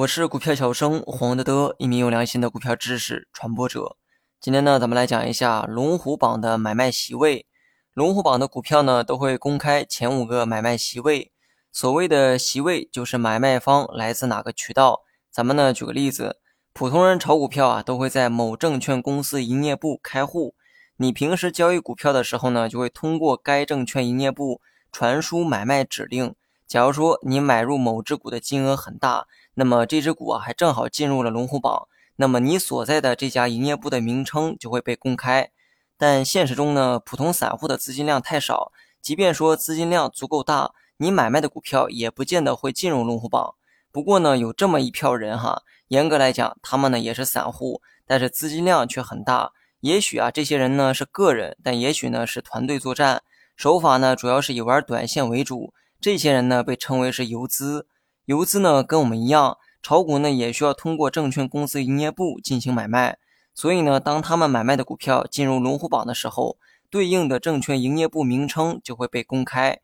我是股票小生黄德德，一名有良心的股票知识传播者。今天呢，咱们来讲一下龙虎榜的买卖席位。龙虎榜的股票呢，都会公开前五个买卖席位。所谓的席位，就是买卖方来自哪个渠道。咱们呢，举个例子，普通人炒股票啊，都会在某证券公司营业部开户。你平时交易股票的时候呢，就会通过该证券营业部传输买卖指令。假如说你买入某只股的金额很大，那么这只股啊还正好进入了龙虎榜，那么你所在的这家营业部的名称就会被公开。但现实中呢，普通散户的资金量太少，即便说资金量足够大，你买卖的股票也不见得会进入龙虎榜。不过呢，有这么一票人哈，严格来讲，他们呢也是散户，但是资金量却很大。也许啊，这些人呢是个人，但也许呢是团队作战，手法呢主要是以玩短线为主。这些人呢被称为是游资，游资呢跟我们一样，炒股呢也需要通过证券公司营业部进行买卖。所以呢，当他们买卖的股票进入龙虎榜的时候，对应的证券营业部名称就会被公开。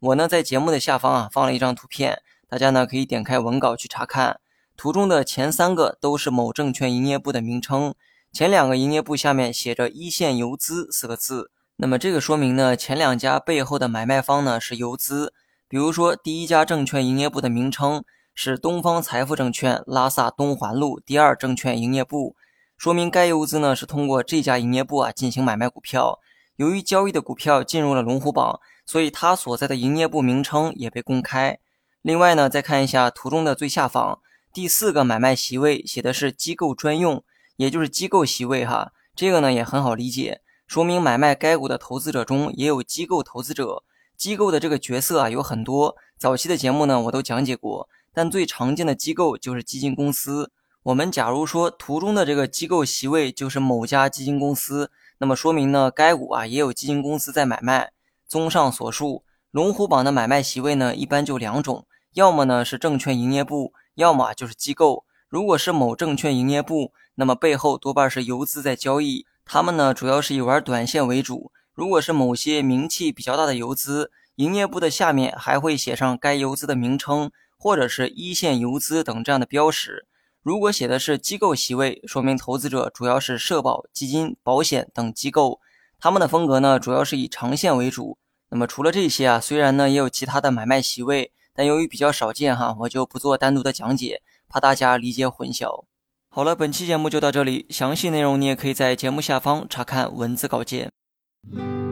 我呢在节目的下方啊放了一张图片，大家呢可以点开文稿去查看。图中的前三个都是某证券营业部的名称，前两个营业部下面写着“一线游资”四个字。那么这个说明呢，前两家背后的买卖方呢是游资。比如说，第一家证券营业部的名称是东方财富证券拉萨东环路第二证券营业部，说明该游资呢是通过这家营业部啊进行买卖股票。由于交易的股票进入了龙虎榜，所以它所在的营业部名称也被公开。另外呢，再看一下图中的最下方，第四个买卖席位写的是机构专用，也就是机构席位哈。这个呢也很好理解，说明买卖该股的投资者中也有机构投资者。机构的这个角色啊有很多，早期的节目呢我都讲解过，但最常见的机构就是基金公司。我们假如说图中的这个机构席位就是某家基金公司，那么说明呢该股啊也有基金公司在买卖。综上所述，龙虎榜的买卖席位呢一般就两种，要么呢是证券营业部，要么就是机构。如果是某证券营业部，那么背后多半是游资在交易，他们呢主要是以玩短线为主。如果是某些名气比较大的游资，营业部的下面还会写上该游资的名称，或者是一线游资等这样的标识。如果写的是机构席位，说明投资者主要是社保、基金、保险等机构，他们的风格呢主要是以长线为主。那么除了这些啊，虽然呢也有其他的买卖席位，但由于比较少见哈，我就不做单独的讲解，怕大家理解混淆。好了，本期节目就到这里，详细内容你也可以在节目下方查看文字稿件。Thank you.